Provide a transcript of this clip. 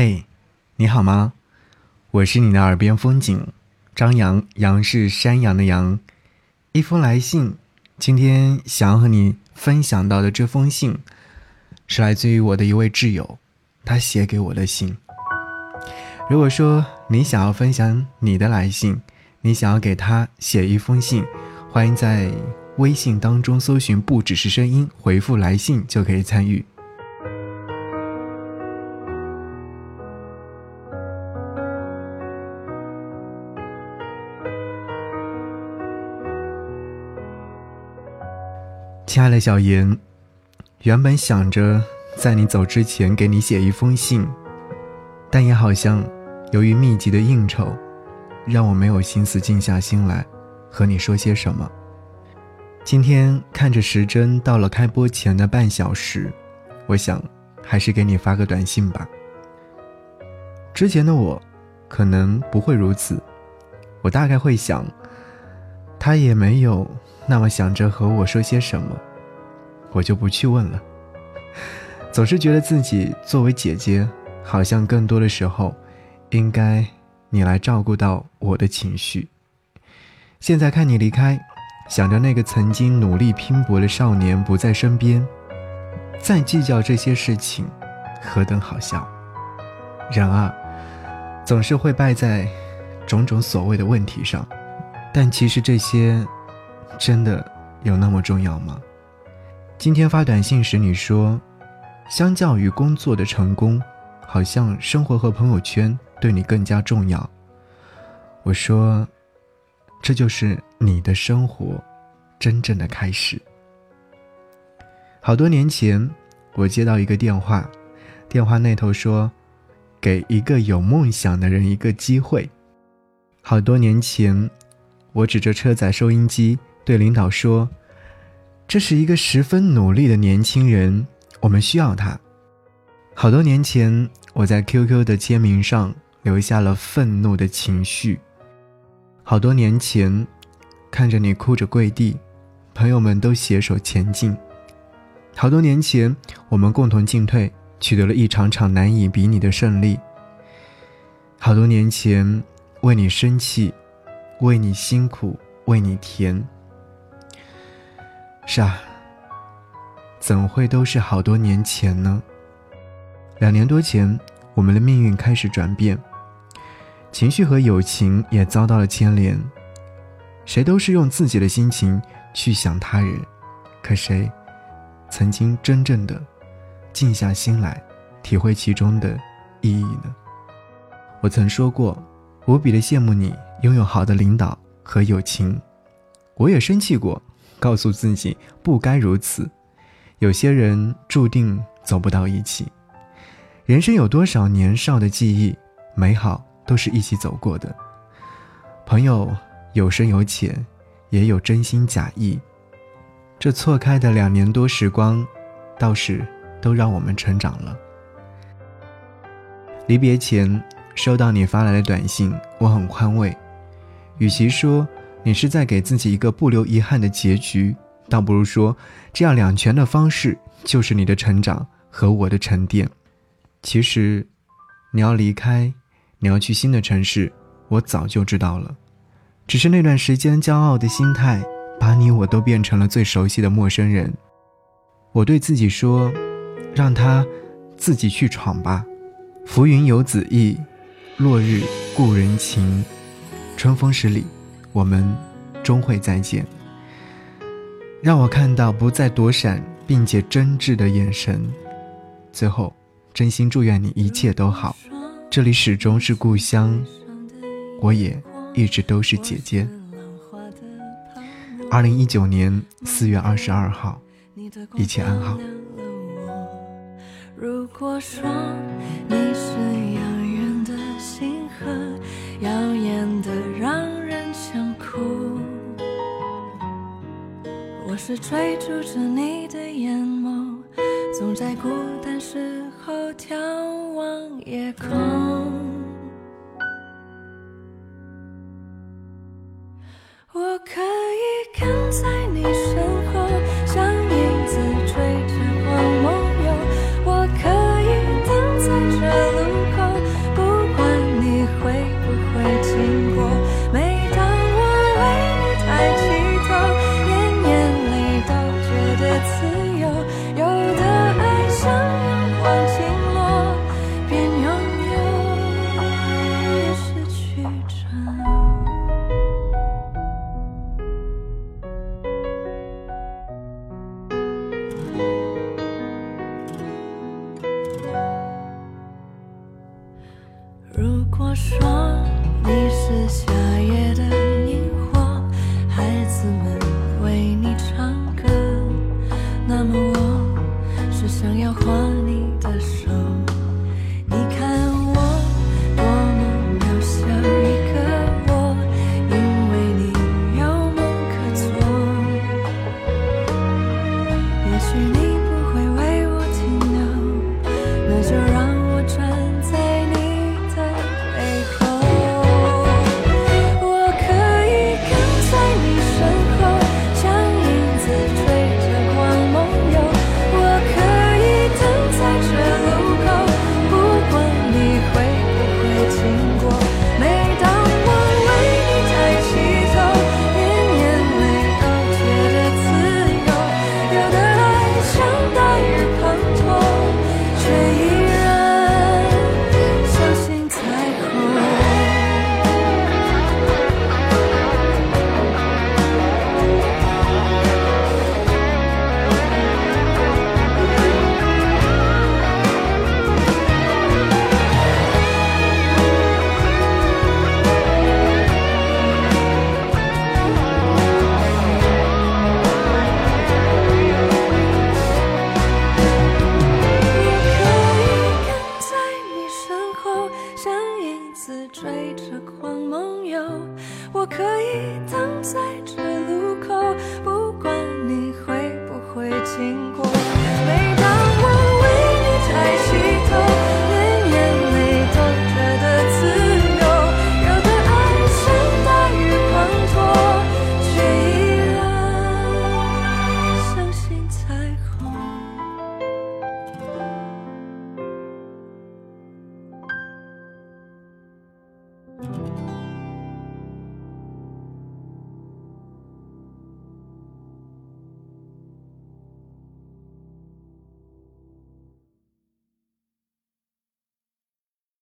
嘿，你好吗？我是你的耳边风景，张扬，杨是山羊的羊。一封来信，今天想要和你分享到的这封信，是来自于我的一位挚友，他写给我的信。如果说你想要分享你的来信，你想要给他写一封信，欢迎在微信当中搜寻“不只是声音”，回复“来信”就可以参与。亲爱的小严，原本想着在你走之前给你写一封信，但也好像由于密集的应酬，让我没有心思静下心来和你说些什么。今天看着时针到了开播前的半小时，我想还是给你发个短信吧。之前的我可能不会如此，我大概会想，他也没有。那么想着和我说些什么，我就不去问了。总是觉得自己作为姐姐，好像更多的时候，应该你来照顾到我的情绪。现在看你离开，想着那个曾经努力拼搏的少年不在身边，再计较这些事情，何等好笑！人啊，总是会败在种种所谓的问题上，但其实这些。真的有那么重要吗？今天发短信时你说，相较于工作的成功，好像生活和朋友圈对你更加重要。我说，这就是你的生活真正的开始。好多年前，我接到一个电话，电话那头说，给一个有梦想的人一个机会。好多年前，我指着车载收音机。对领导说：“这是一个十分努力的年轻人，我们需要他。”好多年前，我在 QQ 的签名上留下了愤怒的情绪。好多年前，看着你哭着跪地，朋友们都携手前进。好多年前，我们共同进退，取得了一场场难以比拟的胜利。好多年前，为你生气，为你辛苦，为你甜。是啊，怎会都是好多年前呢？两年多前，我们的命运开始转变，情绪和友情也遭到了牵连。谁都是用自己的心情去想他人，可谁曾经真正的静下心来体会其中的意义呢？我曾说过，无比的羡慕你拥有好的领导和友情，我也生气过。告诉自己不该如此，有些人注定走不到一起。人生有多少年少的记忆，美好都是一起走过的。朋友有深有浅，也有真心假意。这错开的两年多时光，倒是都让我们成长了。离别前收到你发来的短信，我很宽慰。与其说，你是在给自己一个不留遗憾的结局，倒不如说，这样两全的方式就是你的成长和我的沉淀。其实，你要离开，你要去新的城市，我早就知道了，只是那段时间骄傲的心态，把你我都变成了最熟悉的陌生人。我对自己说，让他自己去闯吧。浮云游子意，落日故人情，春风十里。我们终会再见。让我看到不再躲闪并且真挚的眼神。最后，真心祝愿你一切都好。这里始终是故乡，我也一直都是姐姐。二零一九年四月二十二号，一切安好。如果说你是遥远的星河，耀眼的让。是追逐着你的眼眸，总在孤单时候眺望夜空。你这狂梦游，我可以等在这路口，不管你会不会经过。